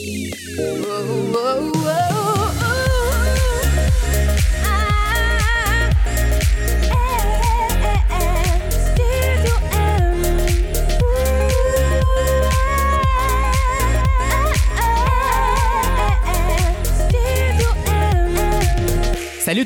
Salut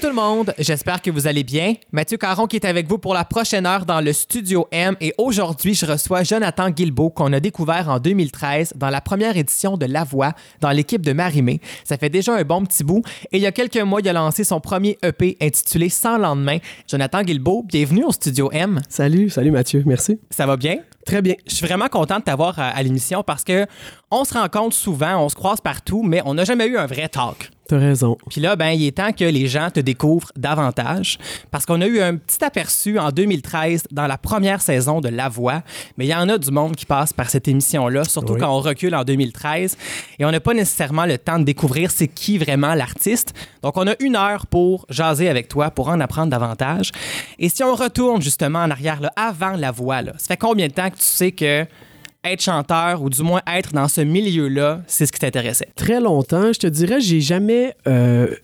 tout le monde, j'espère que vous allez bien. Mathieu Caron qui est avec vous pour la prochaine heure dans le Studio M et aujourd'hui je reçois Jonathan Guilbeault qu'on a découvert en 2013 dans la première édition de La Voix dans l'équipe de Marimé. Ça fait déjà un bon petit bout et il y a quelques mois il a lancé son premier EP intitulé Sans lendemain. Jonathan Guilbeault, bienvenue au Studio M. Salut, salut Mathieu, merci. Ça va bien? Très bien. Je suis vraiment content de t'avoir à, à l'émission parce que on se rencontre souvent, on se croise partout, mais on n'a jamais eu un vrai talk. T'as raison. Puis là, ben, il est temps que les gens te découvrent davantage parce qu'on a eu un petit aperçu en 2013 dans la première saison de La Voix, mais il y en a du monde qui passe par cette émission-là, surtout Oui. quand on recule en 2013 et on n'a pas nécessairement le temps de découvrir c'est qui vraiment l'artiste. Donc, on a une heure pour jaser avec toi, pour en apprendre davantage. Et si on retourne justement en arrière, là, avant La Voix, là, ça fait combien de temps tu sais que être chanteur ou du moins être dans ce milieu-là, c'est ce qui t'intéressait? Très longtemps, je te dirais, j'ai jamais, euh,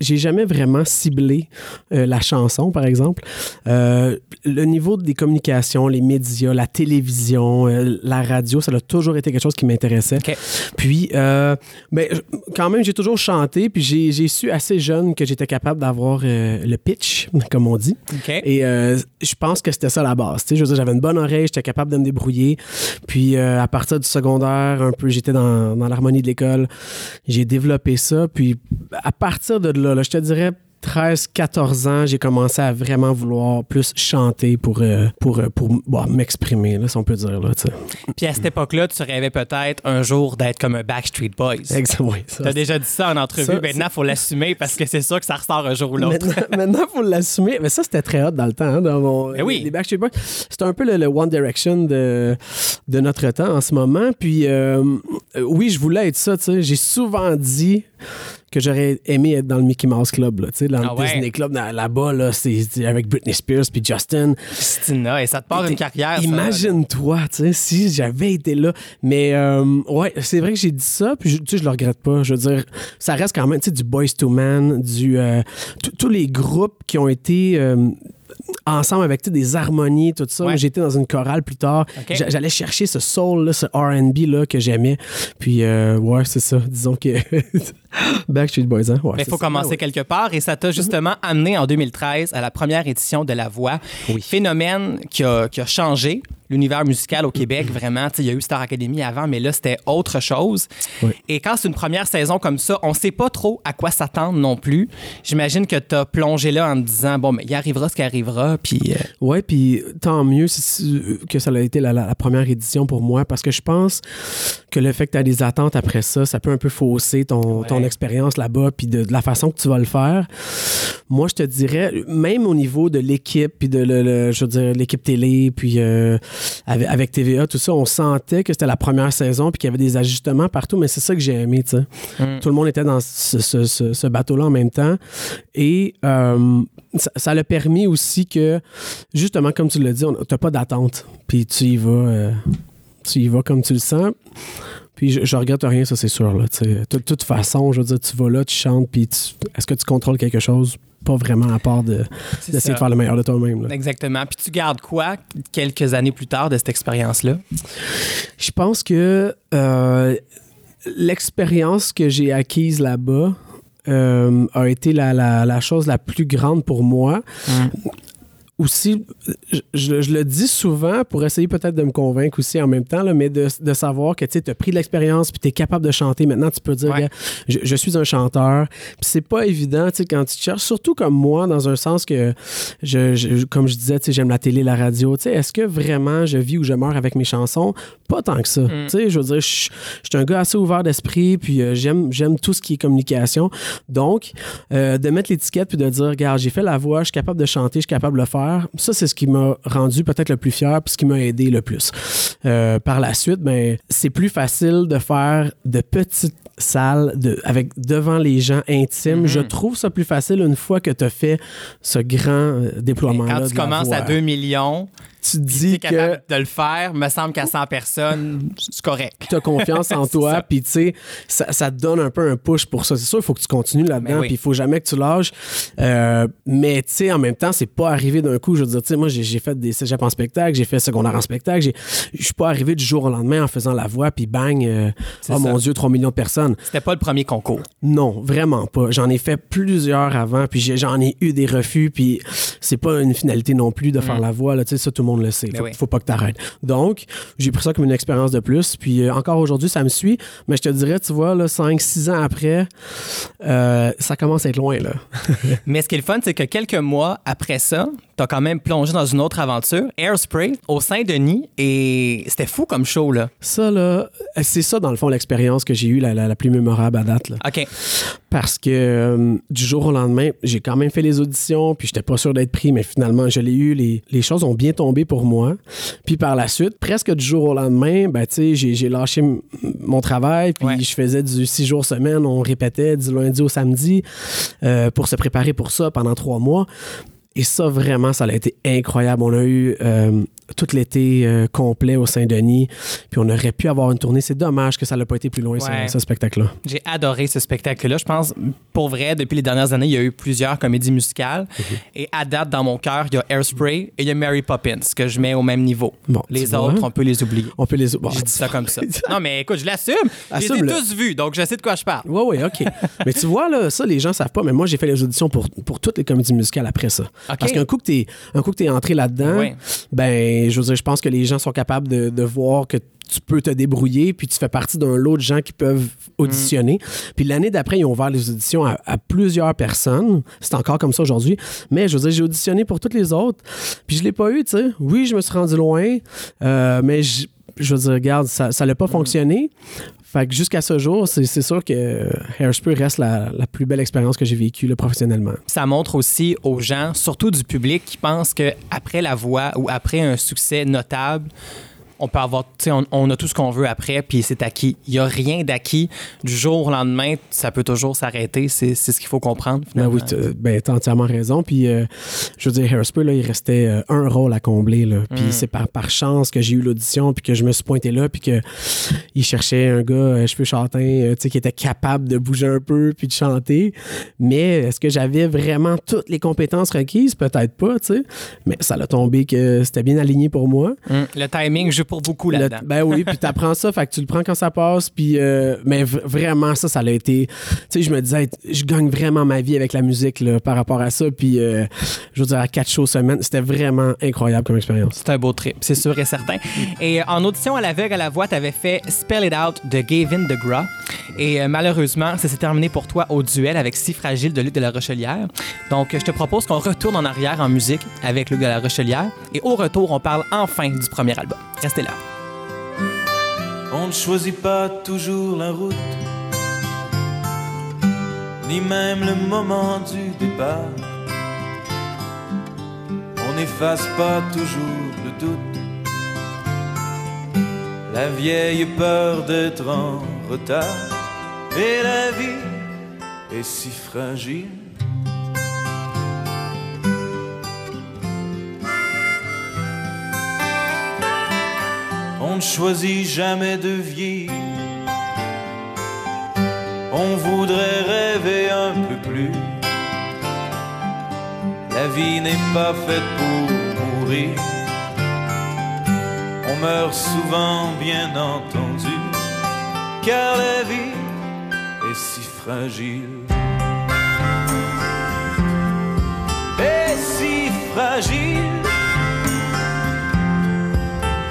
j'ai jamais vraiment ciblé euh, la chanson, par exemple. Euh, le niveau des communications, les médias, la télévision, euh, la radio, ça a toujours été quelque chose qui m'intéressait. Puis, ben, quand même, j'ai toujours chanté, puis j'ai su assez jeune que j'étais capable d'avoir le pitch, comme on dit. Et je pense que c'était ça la base. Je veux dire, j'avais une bonne oreille, j'étais capable de me débrouiller. Puis à partir du secondaire, un peu, j'étais dans, dans l'harmonie de l'école. J'ai développé ça. Puis à partir de là, là, je te dirais 13, 14 ans, j'ai commencé à vraiment vouloir plus chanter pour, euh, pour, euh, pour bon, m'exprimer, si on peut dire. Là, tu. Puis à cette époque-là, tu rêvais peut-être un jour d'être comme un Backstreet Boys. Ex- oui, ça, T'as déjà dit ça en entrevue. Ça, Maintenant, il faut l'assumer parce que c'est sûr que ça ressort un jour ou l'autre. Maintenant, maintenant, faut l'assumer. Mais ça, c'était très hot dans le temps. hein, dans mon, Mais oui. Les Backstreet Boys. C'était un peu le, le One Direction de, de notre temps en ce moment. Puis, euh, oui, je voulais être ça. tu. J'ai souvent dit que j'aurais aimé être dans le Mickey Mouse Club, là, tu sais, dans Ah le ouais? Disney Club là- là-bas, là, c'est c'est avec Britney Spears puis Justin. Christina, et ça te part une carrière. ça. Imagine-toi, tu sais, si j'avais été là. Mais euh, ouais, c'est vrai que j'ai dit ça, puis je, tu sais, je le regrette pas. Je veux dire, ça reste quand même, tu sais, du Boys to Man, du euh, tous- les groupes qui ont été euh, ensemble avec tu sais, des harmonies, tout ça. Ouais. J'étais dans une chorale plus tard. J'allais chercher ce soul, là, ce R&B là que j'aimais. Puis euh, ouais, c'est ça. Disons que Backstreet Boys, hein? Ouais, Mais il faut ça. commencer Ouais. quelque part et ça t'a justement amené en 2013 à la première édition de La Voix. Phénomène qui a, qui a changé l'univers musical au Québec, vraiment. Tu sais, Il y a eu Star Academy avant, mais là, c'était autre chose. Oui. Et quand c'est une première saison comme ça, on sait pas trop à quoi s'attendre non plus. J'imagine que tu as plongé là en te disant, bon, mais il arrivera ce qui arrivera, puis... euh, Ouais, puis tant mieux que ça a été la, la- la première édition pour moi parce que je pense que le fait que tu as des attentes après ça, ça peut un peu fausser ton, Ouais. ton expérience là-bas puis de, de la façon que tu vas le faire. Moi, je te dirais, même au niveau de l'équipe puis de le, le- je veux dire, l'équipe télé puis euh, avec, avec TVA, tout ça, on sentait que c'était la première saison puis qu'il y avait des ajustements partout, mais c'est ça que j'ai aimé, tu sais. Mm. Tout le monde était dans ce, ce- ce- ce bateau-là en même temps. Et euh, ça, ça l'a permis aussi que, justement, comme tu l'as dit, tu n'as pas d'attente. Puis tu y vas. euh, tu y vas comme tu le sens. Puis je, je regrette rien, ça c'est sûr. Là, de toute façon, je veux dire, tu vas là, tu chantes, puis est-ce que tu contrôles quelque chose? Pas vraiment à part d'essayer de faire le meilleur de toi-même. Exactement. Puis tu gardes quoi quelques années plus tard de cette expérience-là? Je pense que euh, l'expérience que j'ai acquise là-bas euh, a été la, la- la chose la plus grande pour moi. Aussi, je, le dis souvent pour essayer peut-être de me convaincre aussi en même temps, là, mais de, de savoir que tu as pris de l'expérience puis tu es capable de chanter. Maintenant, tu peux dire, Ouais. Je, je suis un chanteur. Puis c'est pas évident quand tu te cherches, surtout comme moi, dans un sens que, je, je- comme je disais, j'aime la télé, la radio. Est-ce que vraiment je vis ou je meurs avec mes chansons? Pas tant que ça. Sais, Je veux dire, je je suis un gars assez ouvert d'esprit, puis euh, j'aime j'aime tout ce qui est communication. Donc, euh, de mettre l'étiquette puis de dire, regarde, j'ai fait la voix, je suis capable de chanter, je suis capable de le faire. Faire. Ça, c'est ce qui m'a rendu peut-être le plus fier, puis ce qui m'a aidé le plus. Euh, par la suite, ben, c'est plus facile de faire de petites salles de, avec devant les gens intimes. Mhm. Je trouve ça plus facile une fois que tu as fait ce grand euh, déploiement-là. Quand tu de commences à voix. 2 millions, tu te es dis que capable de le faire, me semble qu'à 100 personnes, c'est correct. tu as confiance en toi, puis tu sais, ça, ça te donne un peu un push pour ça. C'est sûr, il faut que tu continues Ben là-dedans, oui. puis il faut jamais que tu lâches. Euh, mais tu sais, en même temps, c'est pas arrivé d'un coup. Je veux dire, tu sais, moi, j'ai fait des cégeps en spectacle, j'ai fait secondaire en spectacle. j'ai- Je suis pas arrivé du jour au lendemain en faisant la voix, puis bang, euh, oh ça. mon Dieu, 3 millions de personnes. C'était pas le premier concours. Non, vraiment pas. J'en ai fait plusieurs avant, puis j'en ai eu des refus, puis c'est pas une finalité non plus de faire la voix. Là, tu sais, ça, tout le monde le sait. Ben Faut, oui. faut pas que tu arrêtes. Donc, j'ai pris ça comme une expérience de plus, puis euh, encore aujourd'hui, ça me suit. Mais je te dirais, tu vois, 5-6 ans après, euh, ça commence à être loin. Là. Mais ce qui est le fun, c'est que quelques mois après ça, t'as quand même plongé dans une autre aventure, Airspray, au Saint-Denis, et c'était fou comme show, là. Ça, là, c'est ça, dans le fond, l'expérience que j'ai eue la, la- la plus mémorable à date. Là. OK. Parce que euh, du jour au lendemain, j'ai quand même fait les auditions, puis j'étais pas sûr d'être pris, mais finalement, je l'ai eu. Les, les choses ont bien tombé pour moi. Puis par la suite, presque du jour au lendemain, ben, tu sais, j'ai, lâché mon travail, puis Ouais. je faisais du six jours semaine. On répétait du lundi au samedi euh, pour se préparer pour ça pendant trois mois. Et ça, vraiment, ça a été incroyable. On a eu euh, tout l'été euh, complet au Saint-Denis, puis on aurait pu avoir une tournée. C'est dommage que ça n'a pas été plus loin, ce- Ouais. ce spectacle-là. J'ai adoré ce spectacle-là. Je pense, pour vrai, depuis les dernières années, il y a eu plusieurs comédies musicales. Mhm. Et à date, dans mon cœur, il y a Airspray et il y a Mary Poppins, que je mets au même niveau. Bon, les tu vois. autres, on peut les oublier. On peut les... bon, J'ai dit ça comme ça. Non, mais écoute, je l'assume. Je les ai tous vus, donc je sais de quoi je parle. Oui, oui, OK. mais tu vois, là, ça, les gens savent pas, mais moi, j'ai fait les auditions pour, pour toutes les comédies musicales après ça. Parce qu'un coup que t'es un coup que t'es entré là-dedans, Ouais. ben, je veux dire, je pense que les gens sont capables de, de voir que tu peux te débrouiller, puis tu fais partie d'un lot de gens qui peuvent auditionner. Puis l'année d'après, ils ont ouvert les auditions à, à plusieurs personnes. C'est encore comme ça aujourd'hui. Mais je veux dire, j'ai auditionné pour toutes les autres, puis je l'ai pas eu, tu sais. Oui, je me suis rendu loin, euh, mais je, je veux dire, regarde, ça ça n'a pas fonctionné. Fait que jusqu'à ce jour, c'est sûr que Hairspray reste la, la plus belle expérience que j'ai vécue professionnellement. Ça montre aussi aux gens, surtout du public, qui pensent que après la voix ou après un succès notable, on peut avoir, tu sais, on, on a tout ce qu'on veut après, puis c'est acquis. Il n'y a rien d'acquis. Du jour au lendemain, ça peut toujours s'arrêter. C'est ce qu'il faut comprendre. Ben oui, t'as ben, t'as entièrement raison. Puis, euh, je veux dire, Hairspray, là, il restait euh, un rôle à combler. Là. Puis, Mm. c'est par, par chance que j'ai eu l'audition, puis que je me suis pointé là, puis que il cherchait un gars, euh, cheveux châtains, euh, tu sais, qui était capable de bouger un peu, puis de chanter. Mais est-ce que j'avais vraiment toutes les compétences requises? Peut-être pas, tu sais. Mais ça l'a tombé que c'était bien aligné pour moi. Hum, Le timing joue pour beaucoup là-dedans. ben oui, puis t'apprends ça, fait que tu le prends quand ça passe, puis euh, mais vraiment ça, ça l'a été. Tu sais, je me disais, je gagne vraiment ma vie avec la musique là, par rapport à ça, puis euh, je veux dire à quatre shows semaine, c'était vraiment incroyable comme expérience. C'est un beau trip, c'est sûr et certain. Et euh, en audition à l'aveugle à la voix, tu avais fait Spell It Out de Gavin DeGraw. Et euh, malheureusement, ça s'est terminé pour toi au duel avec Si Fragile de Luc de la Rochelière. Donc, je te propose qu'on retourne en arrière en musique avec Luc de la Rochelière. Et au retour, on parle enfin du premier album. Restez On ne choisit pas toujours la route, ni même le moment du départ. On n'efface pas toujours le doute, la vieille peur d'être en retard. Et la vie est si fragile. On ne choisit jamais de vieillir. On voudrait rêver un peu plus. La vie n'est pas faite pour mourir. On meurt souvent, bien entendu, car la vie est si fragile. Et si fragile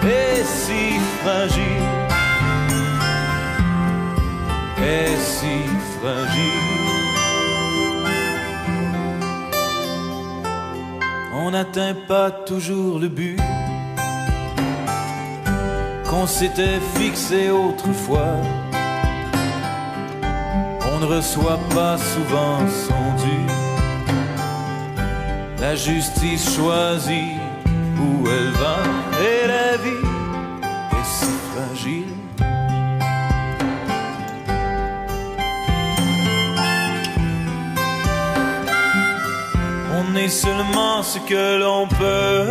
est si fragile, est si fragile. On n'atteint pas toujours le but qu'on s'était fixé autrefois. On ne reçoit pas souvent son dû. La justice choisit où elle et la vie est si fragile. On est seulement ce que l'on peut.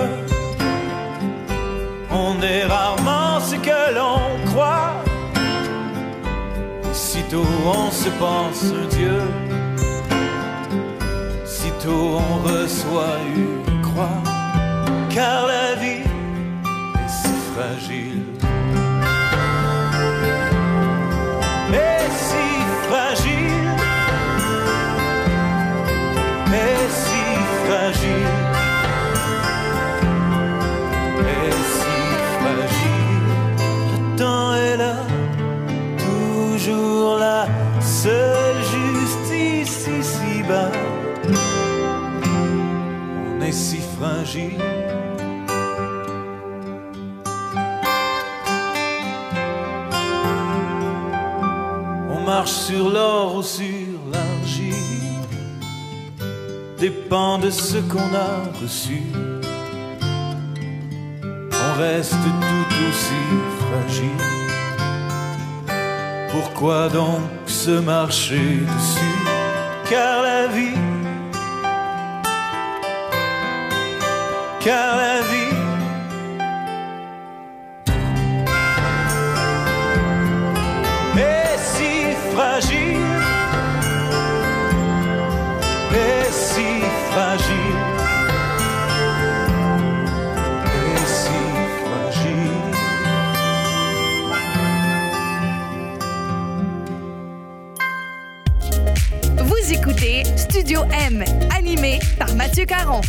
On est rarement ce que l'on croit. Sitôt on se pense Dieu, sitôt on reçoit une croix car la vie est si fragile. Est si fragile. Est si fragile. Est si fragile. Le temps est là, toujours là, seule justice ici-bas. On est si fragile. marche sur l'or ou sur l'argile dépend de ce qu'on a reçu. On reste tout aussi fragile. Pourquoi donc se marcher dessus? Car la vie, car la vie Animé par Mathieu Caron.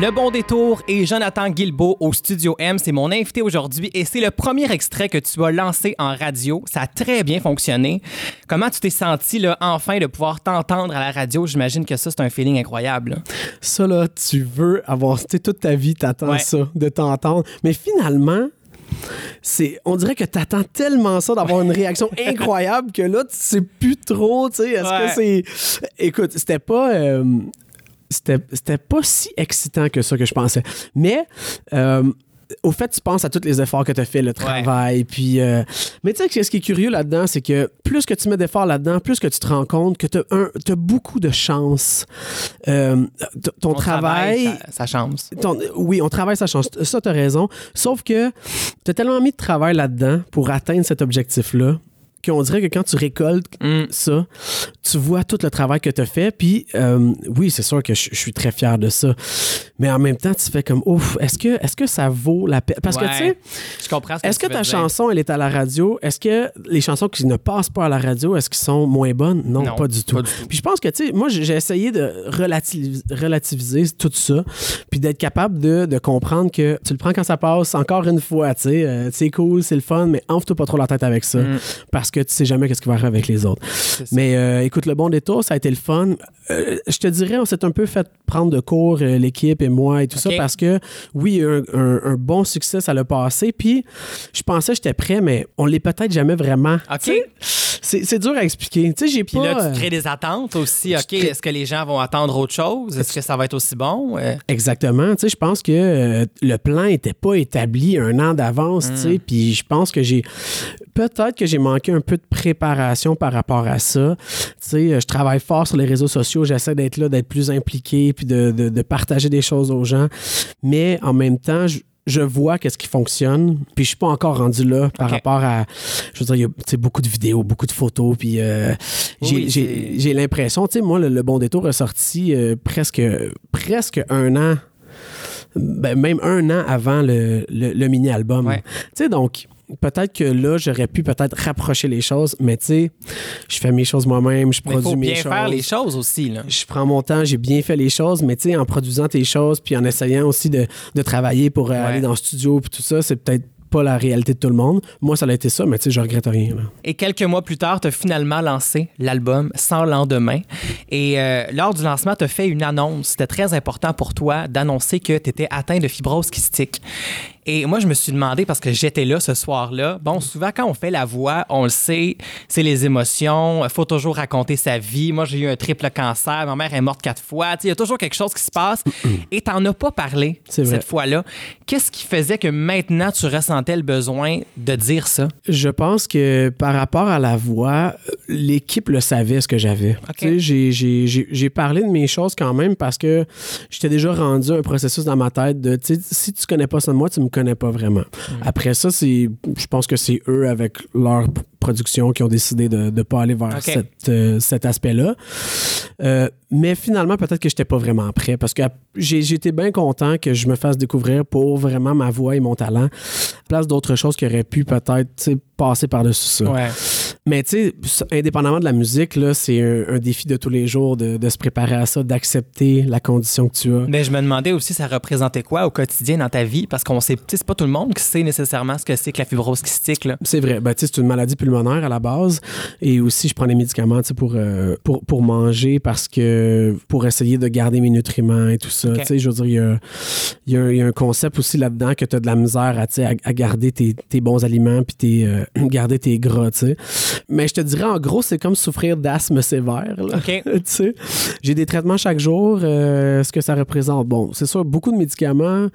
Le Bon Détour et Jonathan Guilbeault au Studio M, c'est mon invité aujourd'hui et c'est le premier extrait que tu as lancé en radio. Ça a très bien fonctionné. Comment tu t'es senti là, enfin de pouvoir t'entendre à la radio? J'imagine que ça, c'est un feeling incroyable. là. Ça, là, tu veux avoir, toute ta vie, t'attends Ouais. ça, de t'entendre. Mais finalement, c'est, on dirait que t'attends tellement ça d'avoir une réaction incroyable que là, tu sais plus trop, tu sais, est-ce Ouais. que c'est... Écoute, c'était pas... euh, c'était, pas si excitant que ça que je pensais. Mais... euh, au fait, tu penses à tous les efforts que tu as fait, le travail, puis... euh, mais tu sais, ce qui est curieux là-dedans, c'est que plus que tu mets d'efforts là-dedans, plus que tu te rends compte que tu as beaucoup de chance. Euh, ton, travail... ça, ça chance. ton- oui, on travaille sa chance. Ça, tu as raison. Sauf que tu as tellement mis de travail là-dedans pour atteindre cet objectif-là qu'on dirait que quand tu récoltes Mm. ça, tu vois tout le travail que tu as fait. Puis, euh, oui, c'est sûr que je je suis très fier de ça. Mais en même temps, tu fais comme, ouf, est-ce que, est que ça vaut la peine? Parce que, tu sais, Je comprends que est-ce que ta dire. chanson, elle est à la radio? Est-ce que les chansons qui ne passent pas à la radio, est-ce qu'elles sont moins bonnes? Non, Non, pas du tout. pas du tout. Puis je pense que, tu sais, moi, j'ai essayé de relativis- relativiser tout ça, puis d'être capable de, de comprendre que tu le prends quand ça passe, encore une fois, tu sais, euh, c'est cool, c'est le fun, mais enfle-toi pas trop la tête avec ça, Mm. parce que tu sais jamais qu'est-ce qui va arriver avec les autres. Mais euh, écoute, le bon détour, ça a été le fun. Euh, je te dirais, on s'est un peu fait prendre de cours, euh, l'équipe et moi et tout ça, parce que oui, un, un- un bon succès, ça l'a passé. Puis je pensais que j'étais prêt, mais on l'est peut-être jamais vraiment. OK. Tu sais, C'est c'est dur à expliquer. Tu sais, j'ai Puis pas. là, euh, tu crées des attentes aussi. OK, crée- est-ce que les gens vont attendre autre chose? Est-ce que ça va être aussi bon? Euh, Exactement. Tu sais, je pense que euh, le plan n'était pas établi un an d'avance, tu Hmm. sais, puis je pense que j'ai peut-être que j'ai manqué un peu de préparation par rapport à ça. Tu sais, euh, je travaille fort sur les réseaux sociaux, j'essaie d'être là, d'être plus impliqué, puis de, de- de partager des choses aux gens, mais en même temps, je je vois qu'est-ce qui fonctionne, puis je suis pas encore rendu là par rapport à, je veux dire, il y a beaucoup de vidéos, beaucoup de photos, puis euh, j'ai- Oui, l'impression, tu sais, moi, le, le Bon Détour est sorti euh, presque, presque un an, ben, même un an avant le, le- le mini-album. Ouais. Tu sais, donc, peut-être que là, j'aurais pu peut-être rapprocher les choses, mais tu sais, je fais mes choses moi-même, je produis faut mes bien choses. faire les choses aussi. Là. Je prends mon temps, j'ai bien fait les choses, mais tu sais, en produisant tes choses, puis en essayant aussi de, de travailler pour euh, Ouais. aller dans le studio, puis tout ça, c'est peut-être pas la réalité de tout le monde. Moi, ça a été ça, mais tu sais, je regrette rien. là. Et quelques mois plus tard, tu as finalement lancé l'album Sans lendemain. Et euh, lors du lancement, tu as fait une annonce. C'était très important pour toi d'annoncer que tu étais atteint de fibrose kystique. Et moi, je me suis demandé, parce que j'étais là ce soir-là, bon, souvent quand on fait la voix, on le sait, c'est les émotions, il faut toujours raconter sa vie. Moi, j'ai eu un triple cancer, ma mère est morte quatre fois. Il y a toujours quelque chose qui se passe et t'en as pas parlé cette fois-là. Qu'est-ce qui faisait que maintenant tu ressentais le besoin de dire ça? Je pense que par rapport à la voix, l'équipe le savait ce que j'avais. OK. Tu sais, J'ai, parlé de mes choses quand même parce que j'étais déjà rendu un processus dans ma tête de si tu connais pas ça de moi, tu me connais pas vraiment. Après ça, c'est, je pense que c'est eux avec leur production qui ont décidé de ne pas aller vers cette, euh, cet aspect-là. Euh, mais finalement, peut-être que j'étais pas vraiment prêt parce que j'ai, j'étais bien content que je me fasse découvrir pour vraiment ma voix et mon talent, place d'autres choses qui auraient pu peut-être passer par-dessus ça. Ouais. Mais tu sais, indépendamment de la musique, là, c'est un, un défi de tous les jours de, de se préparer à ça, d'accepter la condition que tu as. Mais je me demandais aussi, ça représentait quoi au quotidien dans ta vie? Parce qu'on sait, c'est pas tout le monde qui sait nécessairement ce que c'est que la fibrose kystique. C'est vrai. Ben, tu sais, c'est une maladie pulmonaire à la base. Et aussi, je prends des médicaments tu sais, pour, euh, pour, pour manger parce que pour essayer de garder mes nutriments et tout ça. Ok. Tu sais, je veux dire, il y y a un- il y a un concept aussi là-dedans que tu as de la misère à, à, à garder tes, tes bons aliments puis tes, euh, garder tes gras. tu sais. Mais je te dirais, en gros, c'est comme souffrir d'asthme sévère. là. OK. tu sais. J'ai des traitements chaque jour. euh, ce que ça représente, bon, c'est sûr, beaucoup de médicaments,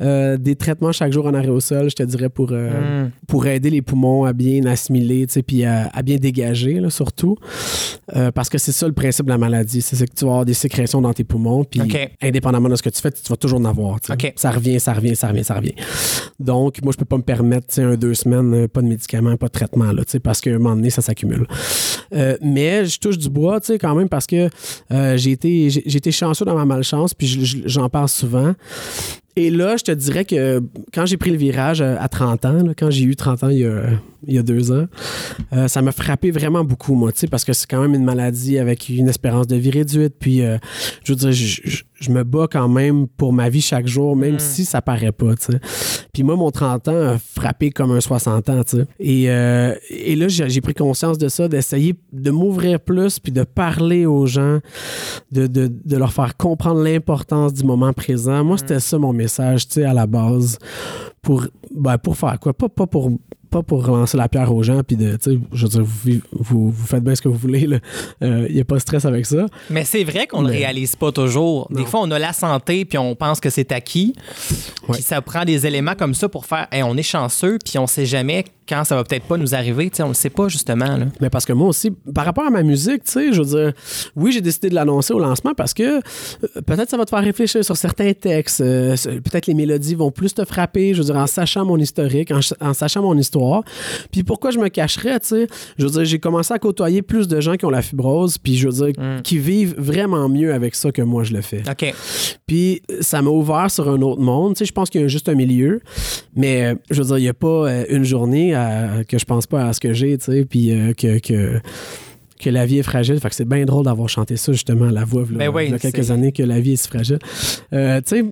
euh, des traitements chaque jour en arrêt au sol, je te dirais, pour, euh, Mm. pour aider les poumons à bien assimiler, tu sais, puis à, à bien dégager, là, surtout. Parce que c'est ça le principe de la maladie, c'est que tu vas avoir des sécrétions dans tes poumons, puis indépendamment de ce que tu fais, tu vas toujours en avoir. Ça revient, ça revient, ça revient, ça revient. Donc, moi, je peux pas me permettre, tu sais, un deux semaines, pas de médicaments, pas de traitement, là, tu sais, parce qu'à un moment donné, ça s'accumule. Euh, mais je touche du bois, tu sais, quand même, parce que euh, j'ai été, été chanceux dans ma malchance, puis je- je- j'en parle souvent. Et là, je te dirais que quand j'ai pris le virage euh, à 30 ans, là, quand j'ai eu 30 ans il y a, il y a deux ans, euh, ça m'a frappé vraiment beaucoup, moi, parce que c'est quand même une maladie avec une espérance de vie réduite. Puis, euh, je veux dire, je, je- je me bats quand même pour ma vie chaque jour, même si ça paraît pas, tu sais. Puis moi, mon 30 ans a frappé comme un 60 ans, tu sais. Et, euh, et là, j'ai pris conscience de ça, d'essayer de m'ouvrir plus, puis de parler aux gens, de, de, de leur faire comprendre l'importance du moment présent. Moi, c'était ça mon message, tu sais, à la base. Pour, ben, pour faire quoi? Pas, pas pour pas pour relancer la pierre aux gens, puis de, tu sais, je veux dire, vous, vous, vous faites bien ce que vous voulez, il n'y a pas de stress avec ça. Mais c'est vrai qu'on ne le réalise pas toujours. Des fois, on a la santé, puis on pense que c'est acquis. Puis ça prend des éléments comme ça pour faire Hey, on est chanceux, puis on sait jamais quand ça va peut-être pas nous arriver. Tu sais, on le sait pas, justement. Là. Mais parce que moi aussi, par rapport à ma musique, tu sais, je veux dire, oui, j'ai décidé de l'annoncer au lancement parce que euh, peut-être ça va te faire réfléchir sur certains textes. euh, peut-être les mélodies vont plus te frapper, je veux dire, en sachant mon historique, en, ch- en sachant mon histoire. Puis pourquoi je me cacherais, tu sais? Je veux dire, j'ai commencé à côtoyer plus de gens qui ont la fibrose, puis je veux dire, qui vivent vraiment mieux avec ça que moi je le fais. OK. Puis ça m'a ouvert sur un autre monde. Tu sais, je pense qu'il y a juste un milieu. Mais euh, je veux dire, il n'y a pas euh, une journée que je pense pas à ce que j'ai, tu sais, puis euh, que, que, que la vie est fragile. Fait que c'est bien drôle d'avoir chanté ça, justement, à la voix, là, Ben oui, il y a quelques années, que la vie est si fragile. Euh, tu sais,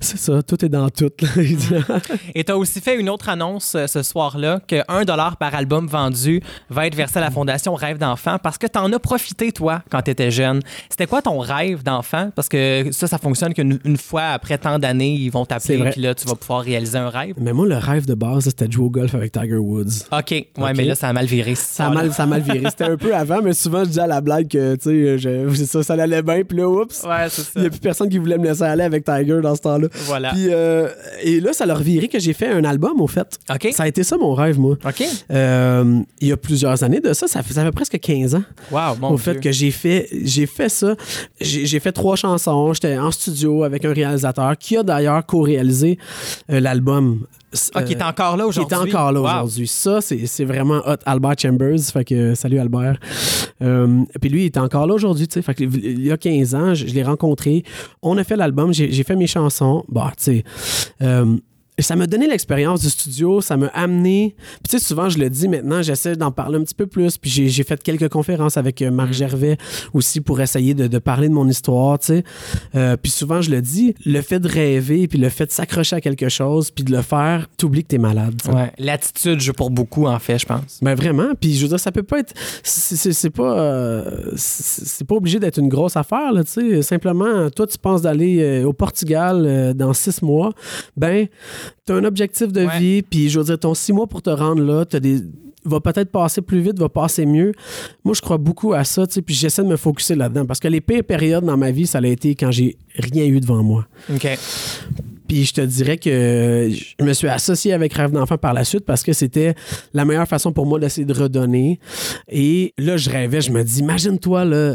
c'est ça, tout est dans tout. là. Et tu as aussi fait une autre annonce euh, ce soir-là que 1 par album vendu va être versé à la Fondation Rêve d'enfant parce que tu en as profité, toi, quand tu étais jeune. C'était quoi ton rêve d'enfant? Parce que ça, ça fonctionne qu'une une fois après tant d'années, ils vont t'appeler, puis là, tu vas pouvoir réaliser un rêve. mais moi, le rêve de base, c'était de jouer au golf avec Tiger Woods. OK. Ouais, mais là, ça a mal viré. ce Ça a mal, ça a mal viré. C'était un peu avant, mais souvent, je disais à la blague que, tu sais, je- ça, ça allait bien, puis là, oups, Ouais, c'est ça. il n'y a plus personne qui voulait me laisser aller avec Tiger dans ce temps-là. Voilà. Puis, euh, et là, ça leur viré que j'ai fait un album, au fait. OK. Ça a été ça mon rêve, moi. OK. Euh, il y a plusieurs années de ça, ça fait, ça fait presque 15 ans. Wow, mon au Dieu. fait que j'ai fait, j'ai fait ça. J'ai j'ai fait trois chansons. J'étais en studio avec un réalisateur qui a d'ailleurs co-réalisé euh, l'album. Ah, qui est encore là Qui aujourd'hui? est encore là Wow. aujourd'hui. Ça, c'est vraiment hot. Albert Chambers. Fait que euh, salut Albert. Euh, puis lui, il est encore là aujourd'hui. tu sais. Fait que il y a 15 ans, je, je l'ai rencontré. On a fait l'album. J'ai fait mes chansons. Bah, tu sais. euh, ça m'a donné l'expérience du studio, ça m'a amené. Puis tu sais, souvent, je le dis maintenant, j'essaie d'en parler un petit peu plus. Puis j'ai fait quelques conférences avec euh, Mm. Marc Gervais aussi pour essayer de, de parler de mon histoire, tu sais. Euh, puis souvent, je le dis, le fait de rêver, puis le fait de s'accrocher à quelque chose, puis de le faire, t'oublies que t'es malade. tu sais. Ouais. L'attitude joue pour beaucoup, en fait, je pense. Ben vraiment, puis je veux dire, ça peut pas être, c'est pas, euh, c'est pas obligé d'être une grosse affaire là, tu sais. Simplement, toi, tu penses d'aller euh, au Portugal dans six mois, ben, t'as un objectif de Ouais. vie, puis je veux dire, ton six mois pour te rendre là, t'as des va peut-être passer plus vite, va passer mieux. Moi, je crois beaucoup à ça, tu sais, puis j'essaie de me focuser là-dedans. Parce que les pires périodes dans ma vie, ça a été quand j'ai rien eu devant moi. OK. Puis je te dirais que je me suis associé avec Rêve d'enfant par la suite parce que c'était la meilleure façon pour moi d'essayer de redonner. Et là, je rêvais, je me dis, imagine-toi, là,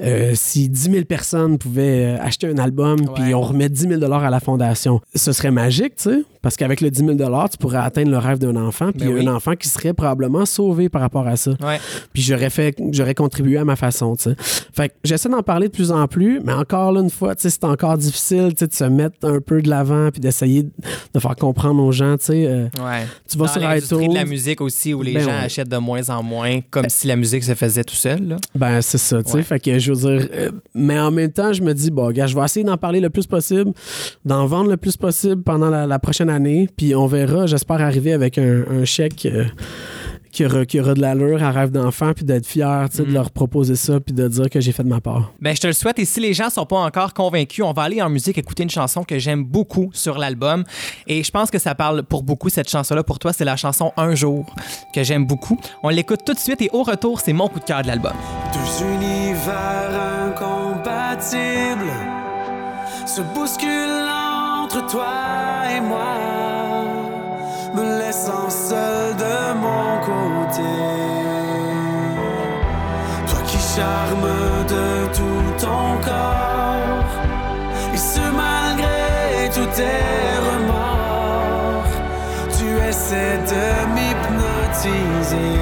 euh, si 10 000 personnes pouvaient euh, acheter un album, puis on remet 10 000 à la fondation. Ce serait magique, tu sais, parce qu'avec le 10 000 tu pourrais atteindre le rêve d'un enfant, puis Ben oui. un enfant qui serait probablement sauvé par rapport à ça. Ouais. Puis j'aurais fait, j'aurais contribué à ma façon, tu sais. Fait que j'essaie d'en parler de plus en plus, mais encore là, une fois, tu sais, c'est encore difficile, tu sais, de se mettre un peu de l'avant puis d'essayer de faire comprendre aux gens, tu sais. euh, Ouais. tu vas Dans sur l'industrie iTunes. de la musique aussi, où les Ben gens ouais. achètent de moins en moins, comme si la musique se faisait tout seul. Là. Ben, c'est ça, tu sais. Ouais. Fait que je veux dire, euh, mais en même temps, je me dis, bon, gars, je vais essayer d'en parler le plus possible, d'en vendre le plus possible pendant la, la prochaine année, puis on verra, j'espère arriver avec un, un chèque. euh, qui aura, qui aura de l'allure à rêve d'enfant, puis d'être fier, tu sais, Mm. de leur proposer ça, puis de dire que j'ai fait de ma part. Ben, je te le souhaite. Et si les gens sont pas encore convaincus, on va aller en musique écouter une chanson que j'aime beaucoup sur l'album. Et je pense que ça parle pour beaucoup, cette chanson-là. Pour toi, c'est la chanson Un jour que j'aime beaucoup. On l'écoute tout de suite et au retour, c'est mon coup de cœur de l'album. Deux univers incompatibles se bousculent entre toi et moi, me laissant seul de mon côté. Toi qui charmes de tout ton corps, et ce malgré tous tes remords, tu essaies de m'hypnotiser.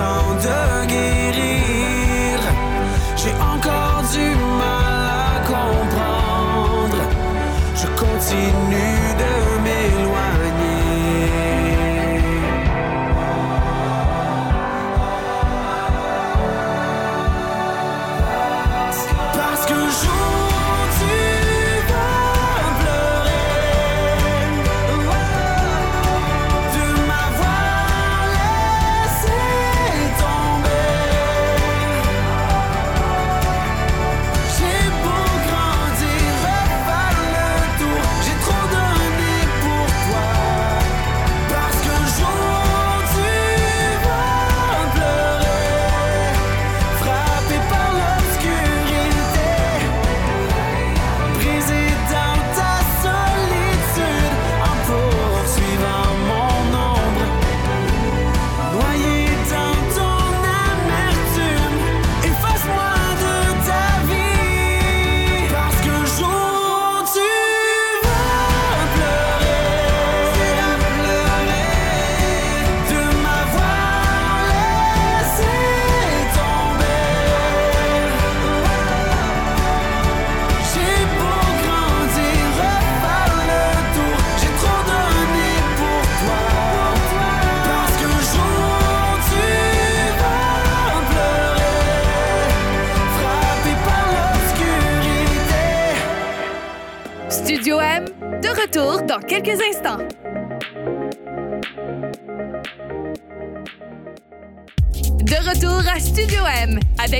Eu le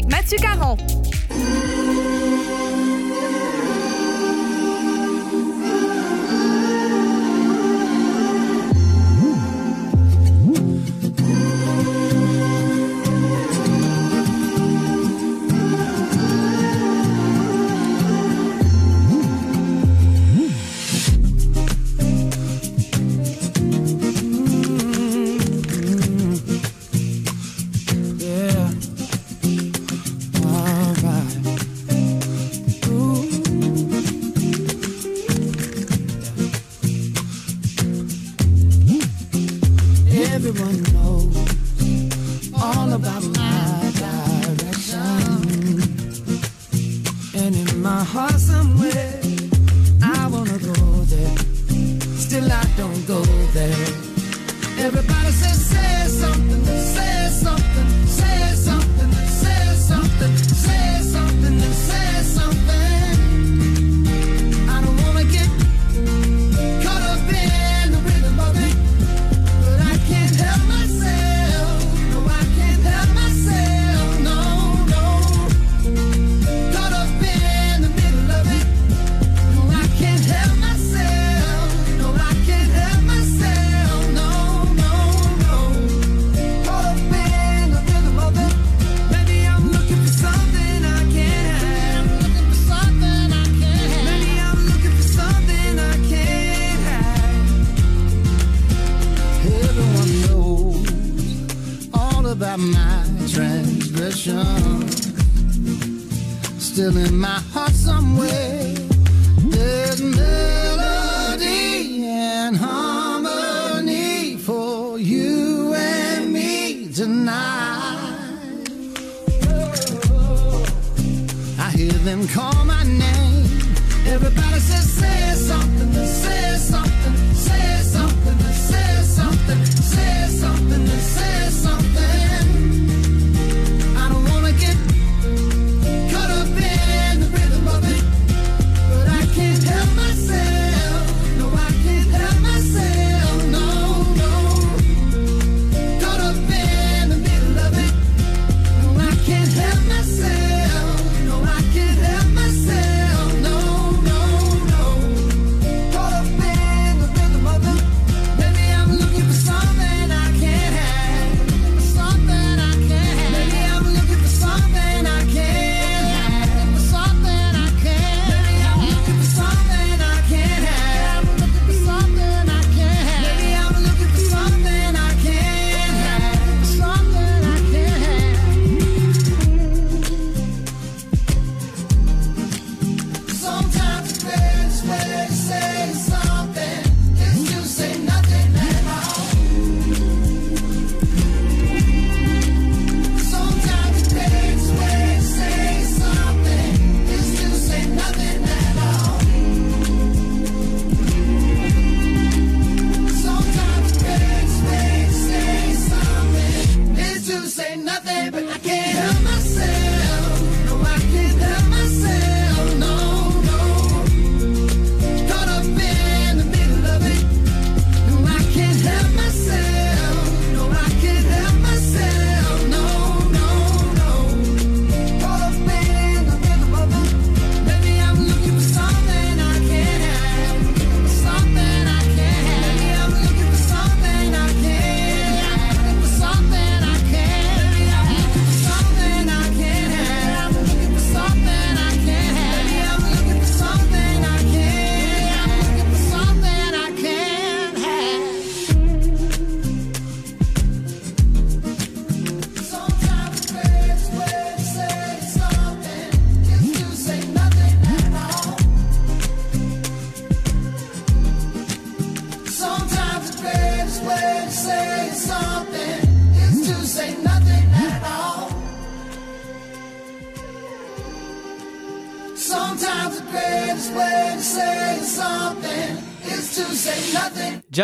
avec Mathieu Caron.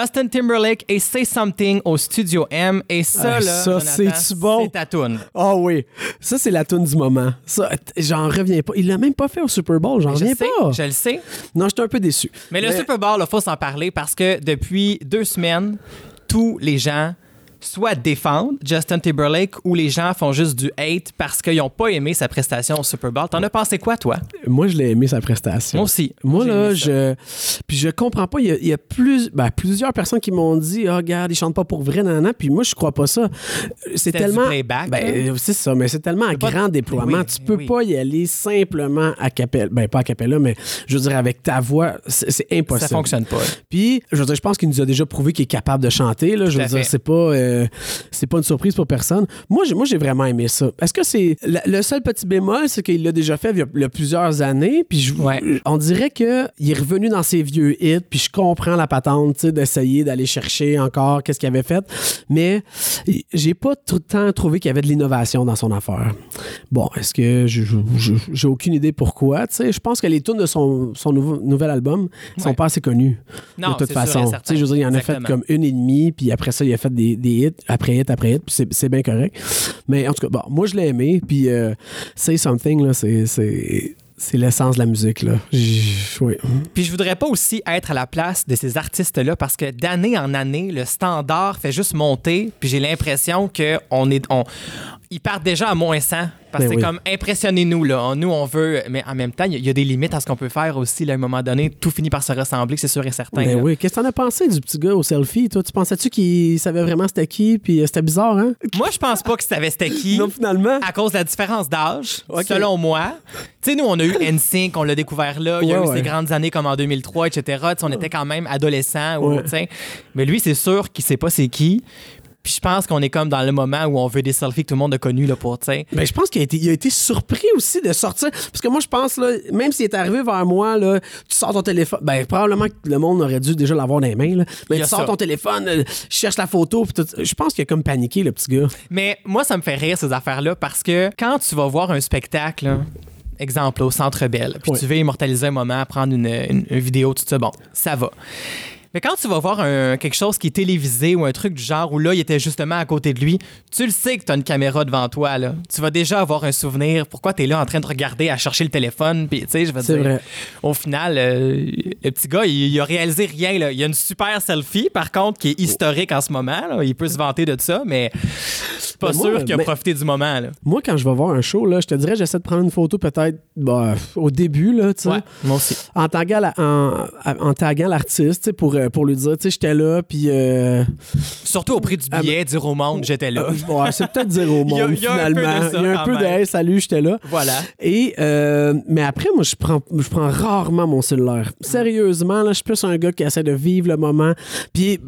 Justin Timberlake et Say Something au Studio M. Et ça, Ah, là, ça, Jonathan, c'est-tu bon? C'est ta toune. Ah oui, ça c'est la tune du moment. Ça, j'en reviens pas. Il l'a même pas fait au Super Bowl, j'en Je reviens sais, pas. je le sais. Non, j'étais un peu déçu. Mais le Super Bowl, il faut s'en parler parce que depuis deux semaines, tous les gens soit défendent Justin Timberlake ou les gens font juste du hate parce qu'ils n'ont pas aimé sa prestation au Super Bowl. T'en as pensé quoi, toi? Moi, je l'ai aimé sa prestation. Moi aussi. Moi, là, je. Puis je comprends pas. Il y a, il y a plus, ben, plusieurs personnes qui m'ont dit Ah, regarde, ils chantent pas pour vrai, nanana. Puis moi, je crois pas ça. C'est tellement. Ben, c'est ça, mais c'est tellement pas- grand déploiement. Oui, tu peux oui. pas y aller simplement à capella. Ben, pas à capella, mais je veux dire, avec ta voix, c'est impossible. Ça fonctionne pas. Puis, je veux dire, je pense qu'il nous a déjà prouvé qu'il est capable de chanter. Là. Je veux dire, c'est pas, euh, c'est pas une surprise pour personne. Moi, j'ai, moi, j'ai vraiment aimé ça. Est-ce que c'est. la- le seul petit bémol, c'est qu'il l'a déjà fait il y a, il y a plusieurs années. Puis, je- Ouais. on dirait qu'il est revenu dans ses vieux hits. Puis, je comprends la patente, d'essayer d'aller chercher encore qu'est-ce qu'il avait fait. Mais, j'ai pas tout le temps trouvé qu'il y avait de l'innovation dans son affaire. Bon, est-ce que. je- je- je- j'ai aucune idée pourquoi. Tu sais, je pense que les tunes de son, son nouveau, nouvel album sont Ouais. pas assez connues Non, de toute sûr façon. sais, je veux dire, il en a fait comme une et demie, puis après ça, il a fait des, des après hit, après hit, puis c'est- bien correct. Mais en tout cas, bon, moi, je l'ai aimé, puis euh, Say Something, là, c'est- c'est l'essence de la musique, là. Puis je voudrais pas aussi être à la place de ces artistes-là parce que d'année en année, le standard fait juste monter. Puis j'ai l'impression que on est, ils partent déjà à moins 100 parce Ben que oui. c'est comme impressionnez-nous là. Nous on veut, mais en même temps, il y a- il y, a des limites à ce qu'on peut faire aussi. Là, à un moment donné, tout finit par se ressembler, c'est sûr et certain. Ben oui. Qu'est-ce que t'en as pensé du petit gars au selfie? Toi, tu pensais-tu qu'il savait vraiment c'était qui? Puis euh, c'était bizarre, hein? Moi, je pense pas que savais c'était qui. Non, finalement. À cause de la différence d'âge, selon moi. Tu sais, nous, on a eu NSYNC, on l'a découvert là. Il y a Ouais, eu ouais. ces grandes années comme en 2003, etc. Tu sais, on était quand même adolescents. ou, Ouais. Mais lui, c'est sûr qu'il sait pas c'est qui. Puis je pense qu'on est comme dans le moment où on veut des selfies que tout le monde a connu là, pour, tu sais. Ben, je pense qu'il a été, il a été surpris aussi de sortir. Parce que moi, je pense, là, même s'il est arrivé vers moi, là, tu sors ton téléphone. Ben, probablement que le monde aurait dû déjà l'avoir dans les mains. Là. Mais Il tu sors ça. ton téléphone, euh, cherche la photo. puis tout- je pense qu'il a comme paniqué, le petit gars. Mais moi, ça me fait rire, ces affaires-là, parce que quand tu vas voir un spectacle, là, exemple au Centre Bell, puis tu veux immortaliser un moment, prendre une, une- une vidéo, tout ça, bon, ça va. Mais quand tu vas voir un- quelque chose qui est télévisé ou un truc du genre où là, il était justement à côté de lui, tu le sais que tu as une caméra devant toi. Là. Tu vas déjà avoir un souvenir. Pourquoi tu es là en train de regarder, à chercher le téléphone? Puis, tu sais, je veux dire, vrai. au final, euh, le petit gars, il, il a réalisé rien. Là. Il a une super selfie, par contre, qui est historique en ce moment. là. Il peut se vanter de ça, mais c'est pas Mais moi, sûr qu'il a mais- profité du moment. Là. Moi, quand je vais voir un show, là, je te dirais, j'essaie de prendre une photo peut-être bah, au début, là, tu sais. Ouais, moi aussi. En taguant, la- en, en taguant l'artiste, tu sais, pour, euh, pour lui dire, tu sais, j'étais là, puis. euh, Surtout au prix du billet, dire au monde, j'étais là. ouais, c'est peut-être dire au Il y a- monde, il y a un peu de finalement. ça, il y a un peu de hey, salut, j'étais là. Voilà. Et, euh, mais après, moi, je prends, je prends rarement mon cellulaire. Sérieusement, là, je suis plus un gars qui essaie de vivre le moment. Puis,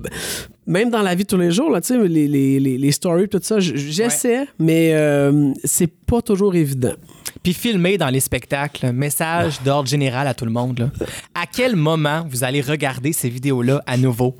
même dans la vie de tous les jours, là, tu sais, les, les, les, les stories, tout ça, j'essaie, mais euh, c'est pas toujours évident. Puis filmer dans les spectacles, message d'ordre général à tout le monde. là. À quel moment vous allez regarder ces vidéos-là à nouveau?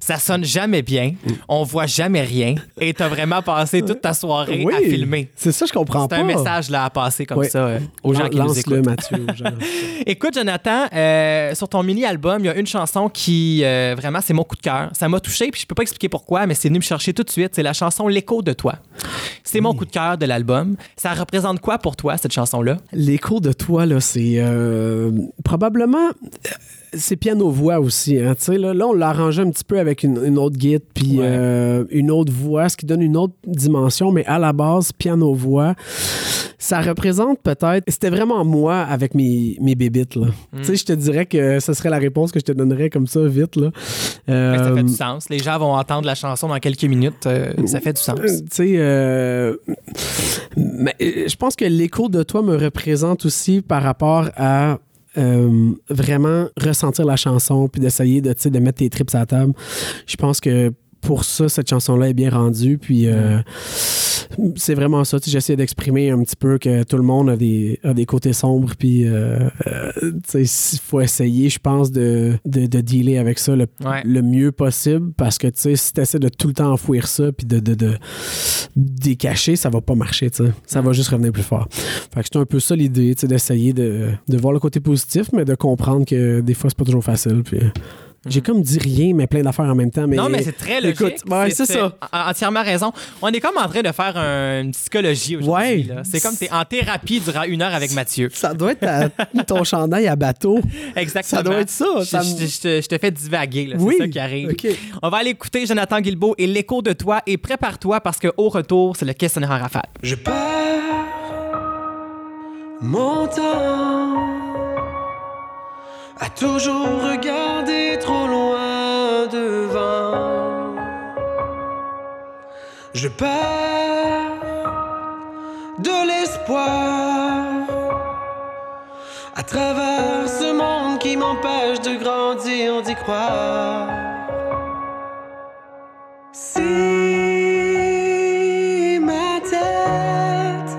Ça sonne jamais bien, on voit jamais rien, et t'as vraiment passé toute ta soirée à filmer. C'est ça, je comprends C'est pas. un message là à passer comme ça euh, aux gens qui nous écoutent. Mathieu. aux gens. Écoute, Jonathan, euh, sur ton mini-album, il y a une chanson qui, euh, vraiment, c'est mon coup de cœur. Ça m'a touché, puis je peux pas expliquer pourquoi, mais c'est venu me chercher tout de suite. C'est la chanson L'écho de toi. C'est mon coup de cœur de l'album. Ça représente quoi pour toi, cette chanson-là? L'écho de toi, là, c'est euh, probablement. Euh, C'est piano-voix aussi. Hein, là, là, on l'a arrangé un petit peu avec une, une autre guide, puis Ouais. euh, une autre voix, ce qui donne une autre dimension, mais à la base, piano-voix, ça représente peut-être. C'était vraiment moi avec mes, mes bébites. là. Mm. Tu sais, je te dirais que ce serait la réponse que je te donnerais comme ça, vite. Là. Ça Euh, fait du sens. Les gens vont entendre la chanson dans quelques minutes. euh, ça fait du sens. euh, Tu sais, euh, mais, euh, je pense que l'écho de toi me représente aussi par rapport à euh, vraiment ressentir la chanson puis d'essayer de, de mettre tes tripes à la table. Je pense que pour ça, cette chanson-là est bien rendue. Puis euh, c'est vraiment ça. J'essaie d'exprimer un petit peu que tout le monde a des, a des côtés sombres, puis euh, euh, tu sais, il faut essayer, je pense, de, de, de dealer avec ça le, Ouais. le mieux possible, parce que tu sais, si tu essaies de tout le temps enfouir ça, puis de, de, de décacher, ça va pas marcher. tu sais. Ça va juste revenir plus fort. Fait que c'est un peu ça l'idée, d'essayer de, de voir le côté positif, mais de comprendre que des fois, c'est pas toujours facile. Puis, j'ai comme dit rien, mais plein d'affaires en même temps. Mais, non, mais c'est très logique. Écoute, ouais, c'est très- ça. en- Entièrement raison. On est comme en train de faire un- une psychologie aujourd'hui. Ouais. C'est comme t'es en thérapie durant une heure avec Mathieu. Ça doit être ton chandail à bateau. Exactement. Ça doit être ça. Je, Ça me- je- je te, je te fais divaguer, là. Oui. c'est ça qui arrive. OK. On va aller écouter Jonathan Guilbeault et l'écho de toi et prépare-toi parce qu'au retour, c'est le questionnaire en rafale. Je perds mon temps à toujours regarder trop loin devant. Je perds de l'espoir à travers ce monde qui m'empêche de grandir, d'y croire. Si ma tête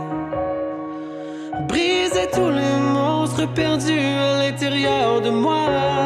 brisait tous les monstres perdus à l'intérieur de moi.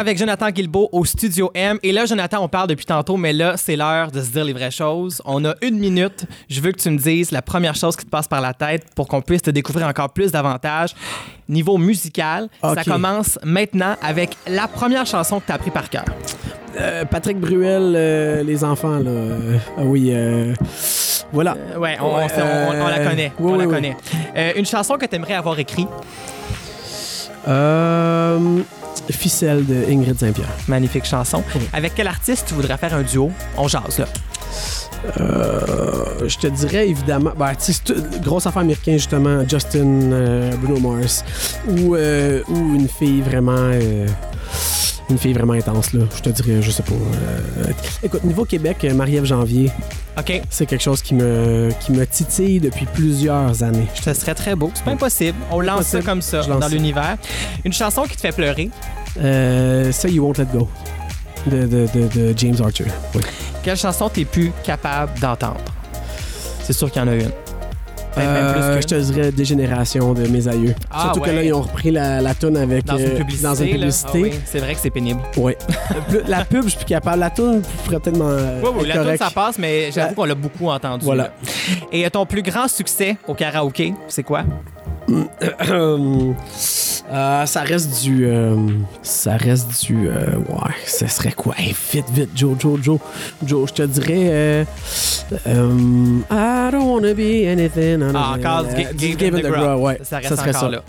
Avec Jonathan Guilbeault au Studio M. Et là, Jonathan, on parle depuis tantôt, mais là, c'est l'heure de se dire les vraies choses. On a une minute. Je veux que tu me dises la première chose qui te passe par la tête pour qu'on puisse te découvrir encore plus davantage. Niveau musical, ça commence maintenant avec la première chanson que tu as appris par cœur. Euh, Patrick Bruel, euh, les enfants, là. euh, ah oui, euh, voilà. Ouais, on, on- Ouais, on- on la connaît. oui, on la oui, connaît. Une chanson que tu aimerais avoir écrite? Euh, Ficelle de Ingrid Saint-Pierre. Magnifique chanson. Oui. Avec quel artiste tu voudrais faire un duo? On jase, là. Euh, je te dirais évidemment, ben, grosse affaire américaine justement, Justin euh, Bruno Mars, ou, euh, ou une fille vraiment, euh, une fille vraiment intense là. Je te dirais, je sais pas. euh, écoute, niveau Québec, Marie-Ève Janvier, OK. c'est quelque chose qui me, qui me titille depuis plusieurs années. Ce serait très beau. C'est pas impossible. On lance ça comme ça dans ça. l'univers. Une chanson qui te fait pleurer? Euh, Say You Won't Let Go de, de, de, de James Archer. Oui. Quelle chanson t'es plus capable d'entendre? C'est sûr qu'il y en a une. Plus Euh, je te dirais Dégénération de mes aïeux. Ah, Surtout que là, ils ont repris la, la tune avec Dans une euh, publicité. dans une là. publicité. Ah oui, c'est vrai que c'est pénible. Le- la pub, je suis plus capable. La tune, je pourrais peut-être m'en. Oui, oui, la tune, correct. ça passe, mais j'avoue La- qu'on l'a beaucoup entendu. Voilà. là. Et ton plus grand succès au karaoké, c'est quoi? Euh, ça reste du. euh, ça reste du. euh, ouais, ce serait quoi? Hey, vite, vite, Joe, Joe, Joe. Joe, je te dirais. euh, euh, I don't wanna be anything. Ah, encore euh, du Give Him the Grub. ouais. Ça reste serait encore ça. là.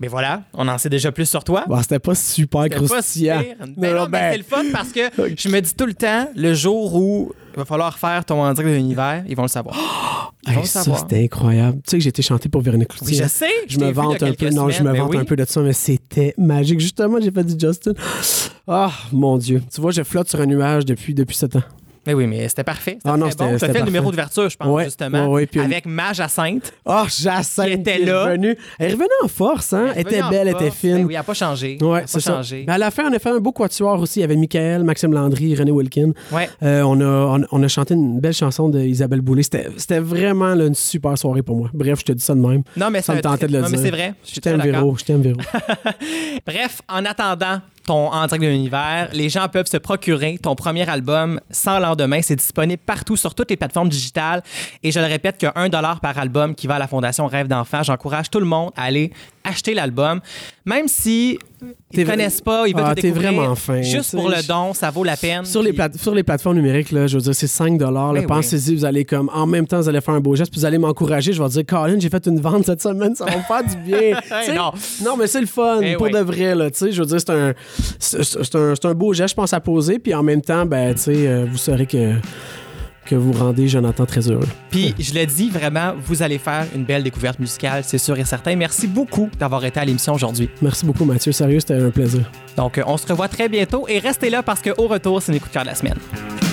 Mais voilà, on en sait déjà plus sur toi. Bon, c'était pas super pas croustillant. super. Ben non, mais c'est le fun parce que je me dis tout le temps, le jour où il va falloir faire ton en direct de l'univers, ils vont le savoir. Ils vont Hey, le ça, savoir. c'était incroyable. Tu sais que j'ai été chanté pour Véronique Oui, Cloutier. je sais. Je me vante un peu. Non, je me ben vante oui. un peu de ça, mais c'était magique. Justement, j'ai fait du Justin. Ah, mon Dieu. Tu vois, je flotte sur un nuage depuis, depuis sept ans. Mais oui, mais c'était parfait. C'était Ah non, bon. Fait le numéro d'ouverture, je pense, Ouais, justement. ouais, ouais, puis- avec à Sainte. Ah, Jacinthe Qui était là. revenue. Elle est revenue en force, hein? Elle était belle, elle était force. fine. Ben oui, elle n'a pas changé. Elle Ouais, c'est ça. changé. Mais à la fin, on a fait un beau quatuor aussi. Il y avait Michael, Maxime Landry, René Wilkin. Ouais. Euh, on, a, on, on a chanté une belle chanson d'Isabelle Boulay. C'était c'était vraiment là, une super soirée pour moi. Bref, je te dis ça de même. Non, mais ça me tentait de le non, mais dire. c'est vrai. Je t'aime. Véro. Je t'aime, Véro. Bref, en attendant ton En direct de l'univers, les gens peuvent se procurer ton premier album sans lendemain. C'est disponible partout sur toutes les plateformes digitales. Et je le répète, qu'il y a un dollar par album qui va à la Fondation Rêve d'enfant. J'encourage tout le monde à aller acheter l'album. Même si ils ne connaissent pas, ils veulent Ah, te t'es découvrir. vraiment fin, Juste pour le don, ça vaut la peine. Sur les, plate- sur les plateformes numériques, là, je veux dire, c'est 5 là, Ben oui. Pensez-y, vous allez comme, en même temps, vous allez faire un beau geste, puis vous allez m'encourager. Je vais dire, Colin, j'ai fait une vente cette semaine, ça va me faire du bien. Non. non, mais c'est le fun, Eh pour oui. de vrai, là, tu sais. Je veux dire, c'est un, un, un beau geste, je pense, à poser, puis en même temps, ben, tu sais, euh, vous saurez que, que vous rendez Jonathan très heureux. Puis, je le dis vraiment, vous allez faire une belle découverte musicale, c'est sûr et certain. Merci beaucoup d'avoir été à l'émission aujourd'hui. Merci beaucoup, Mathieu. Sérieux, c'était un plaisir. Donc, on se revoit très bientôt et restez là parce qu'au retour, c'est mes coups de cœur de la semaine.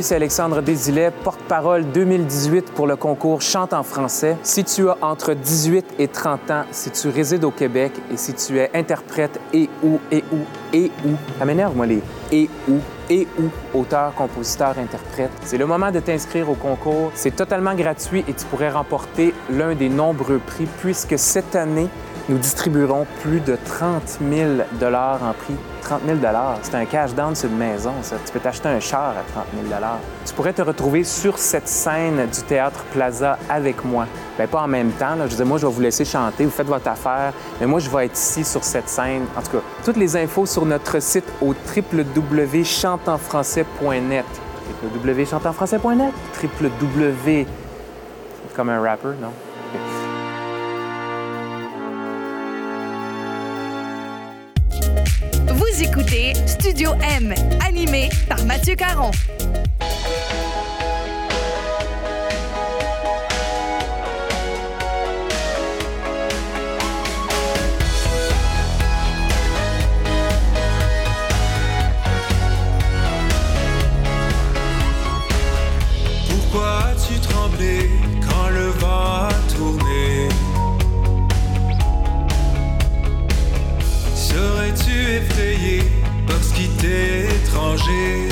C'est Alexandre Désilet, porte-parole 2018 pour le concours Chante en français. Si tu as entre 18 et 30 ans, si tu résides au Québec et si tu es interprète et ou, et ou, et ou, ça m'énerve, moi, les et ou, et ou, auteur, compositeur, interprète. C'est le moment de t'inscrire au concours. C'est totalement gratuit et tu pourrais remporter l'un des nombreux prix puisque cette année, nous distribuerons plus de 30 000 en prix. 30 000 c'est un cash down sur une maison, ça. Tu peux t'acheter un char à 30 000 Tu pourrais te retrouver sur cette scène du Théâtre Plaza avec moi. Bien, pas en même temps. Là. Je disais, moi, je vais vous laisser chanter, vous faites votre affaire, mais moi, je vais être ici sur cette scène. En tout cas, toutes les infos sur notre site au www.chantenfrançais.net. www.chantenfrançais.net? www... Comme un rapper, non? Écoutez Studio M, animé par Mathieu Caron. j'ai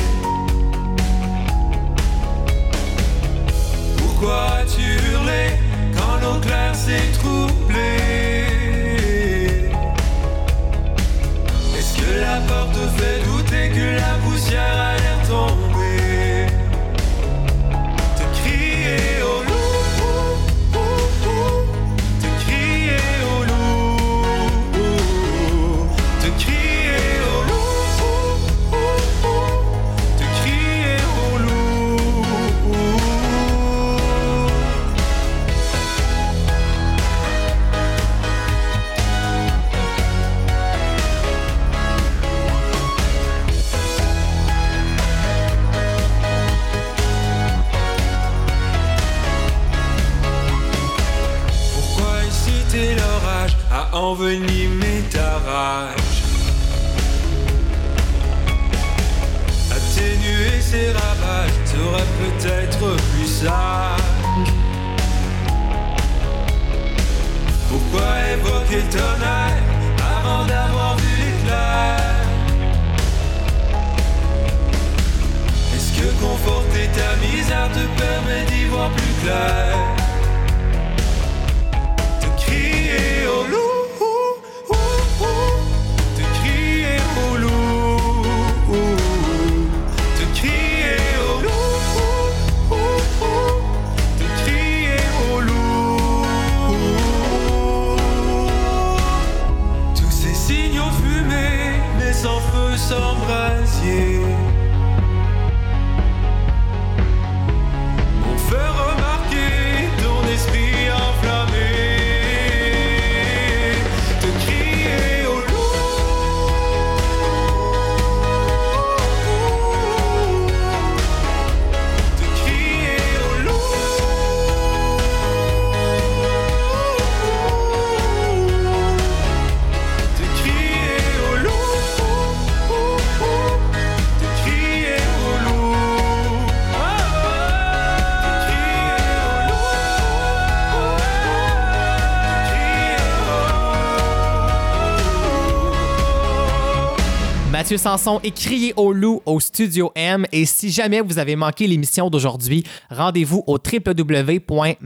Mathieu Sanson est crié au loup au Studio M. Et si jamais vous avez manqué l'émission d'aujourd'hui, rendez-vous au www.mattv.ca.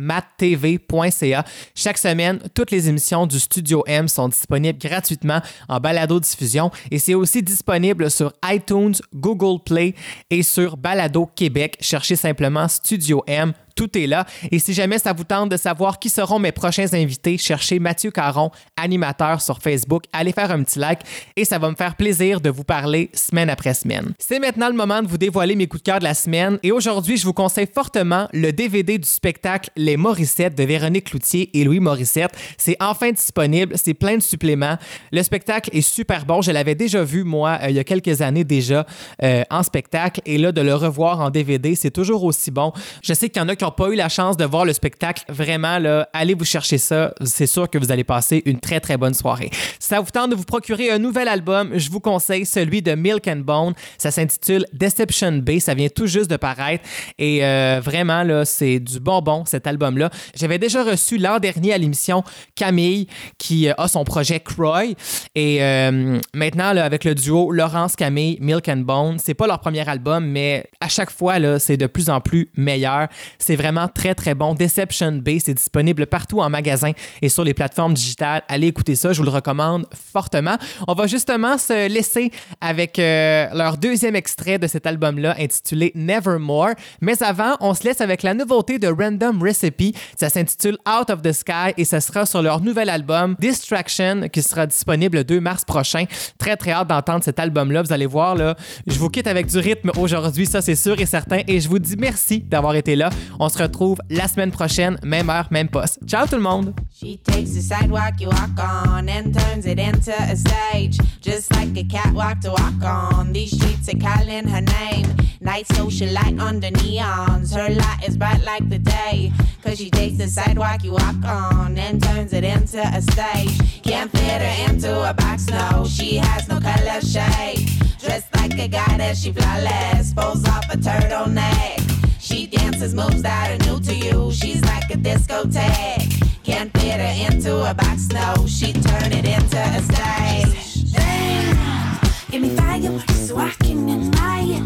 Chaque semaine, toutes les émissions du Studio M sont disponibles gratuitement en balado-diffusion et c'est aussi disponible sur iTunes, Google Play et sur Balado Québec. Cherchez simplement Studio M tout est là. Et si jamais ça vous tente de savoir qui seront mes prochains invités, cherchez Mathieu Caron, animateur sur Facebook. Allez faire un petit like et ça va me faire plaisir de vous parler semaine après semaine. C'est maintenant le moment de vous dévoiler mes coups de cœur de la semaine. Et aujourd'hui, je vous conseille fortement le DVD du spectacle Les Morissettes de Véronique Cloutier et Louis Morissette. C'est enfin disponible. C'est plein de suppléments. Le spectacle est super bon. Je l'avais déjà vu, moi, euh, il y a quelques années déjà euh, en spectacle. Et là, de le revoir en DVD, c'est toujours aussi bon. Je sais qu'il y en a pas eu la chance de voir le spectacle, vraiment, là, allez vous chercher ça. C'est sûr que vous allez passer une très, très bonne soirée. Ça vous tente de vous procurer un nouvel album, je vous conseille celui de Milk and Bone. Ça s'intitule Deception Bay. Ça vient tout juste de paraître. Et euh, vraiment, là, c'est du bonbon, cet album-là. J'avais déjà reçu l'an dernier à l'émission Camille, qui euh, a son projet Croy. Et euh, maintenant, avec le duo Laurence Camille, Milk and Bone, c'est pas leur premier album, mais à chaque fois, là, c'est de plus en plus meilleur. C'est vraiment très, très bon. Deception Bay, c'est disponible partout en magasin et sur les plateformes digitales. Allez écouter ça, je vous le recommande fortement. On va justement se laisser avec euh, leur deuxième extrait de cet album-là intitulé Nevermore. Mais avant, on se laisse avec la nouveauté de Random Recipe. Ça s'intitule Out of the Sky et ça sera sur leur nouvel album Distraction qui sera disponible le 2 mars prochain. Très, très hâte d'entendre cet album-là. Vous allez voir, là, je vous quitte avec du rythme aujourd'hui, ça c'est sûr et certain. Et je vous dis merci d'avoir été là. On se retrouve la semaine prochaine, même heure, même poste. Ciao tout le monde! She takes the sidewalk you walk on and turns it into a stage. Just like a catwalk to walk on. These streets are calling her name. Night socialite under neons. Her light is bright like the day. Cause she takes the sidewalk you walk on and turns it into a stage. Can't fit her into a box, no. She has no color shade. Dressed like a goddess, she flawless. Pulls off a turtleneck. She dances moves that are new to you. She's like a discotheque. Can't fit her into a box, no. She turn it into a stage. Damn, give me fireworks so I can admire.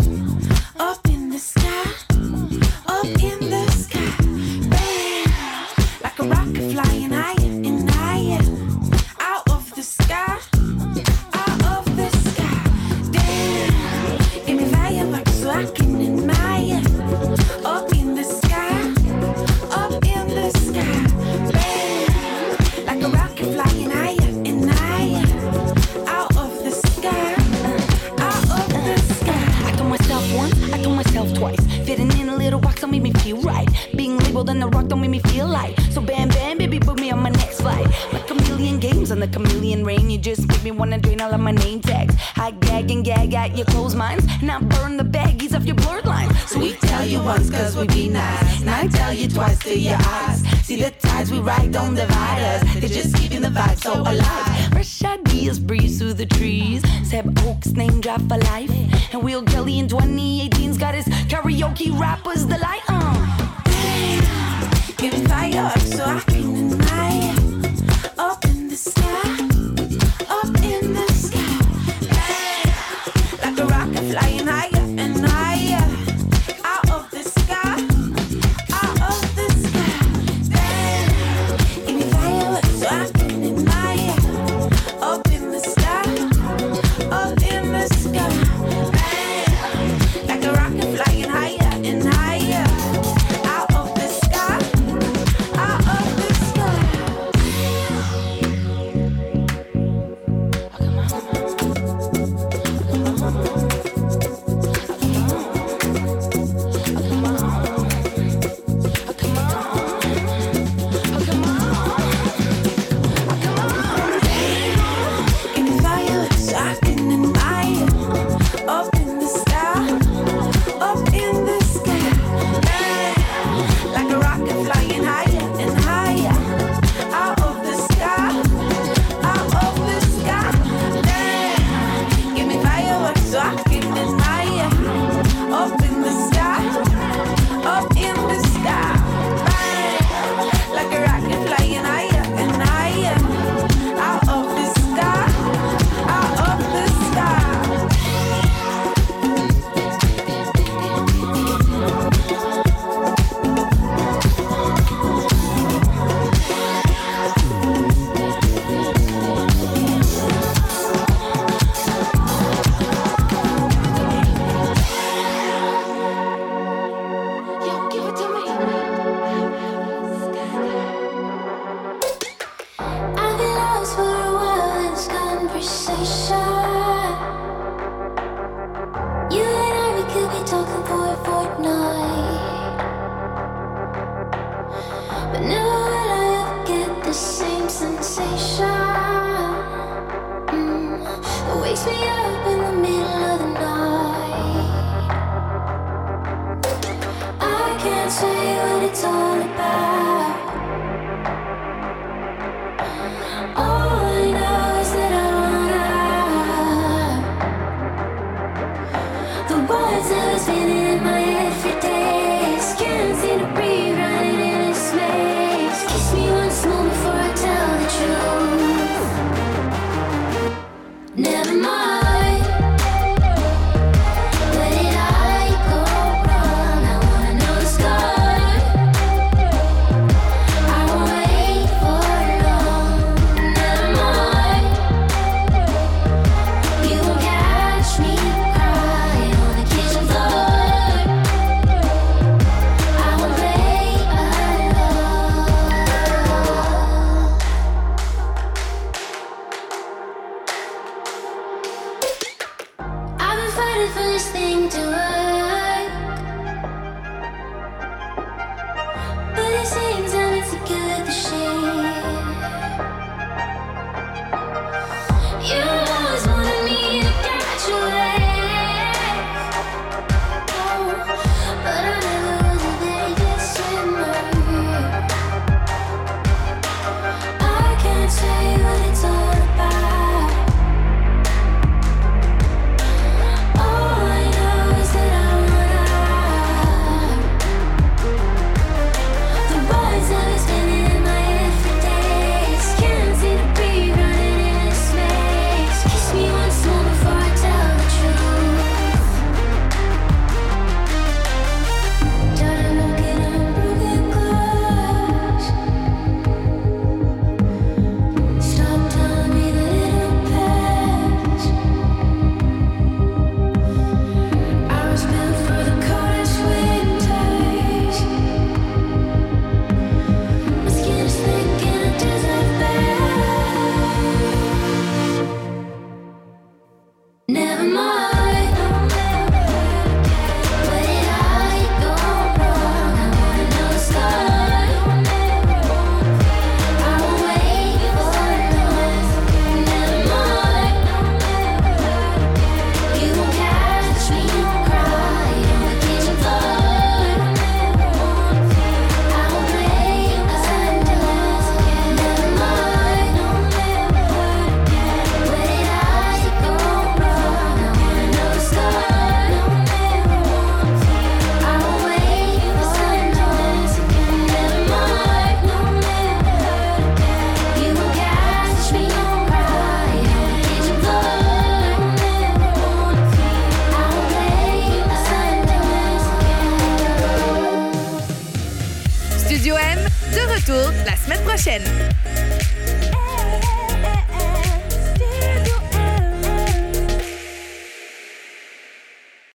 Up in the sky, don't make me feel right. Being labeled on the rock don't make me feel like. So bam bam, baby, put me on my next flight. Million games on the chameleon rain. You just make me wanna drain all of my name tags. I gag and gag at your closed minds, and I burn the baggies off your blurred lines. So we tell you once cause we be nice. And I tell you twice to your eyes. See the tides we ride don't divide us. They're just keeping the vibe so alive. Fresh ideas breeze through the trees. Seb Oaks name drop for life. And Will Kelly in 2018's got his karaoke rappers delight. Uh. Give me fireworks so I can. Up the sky,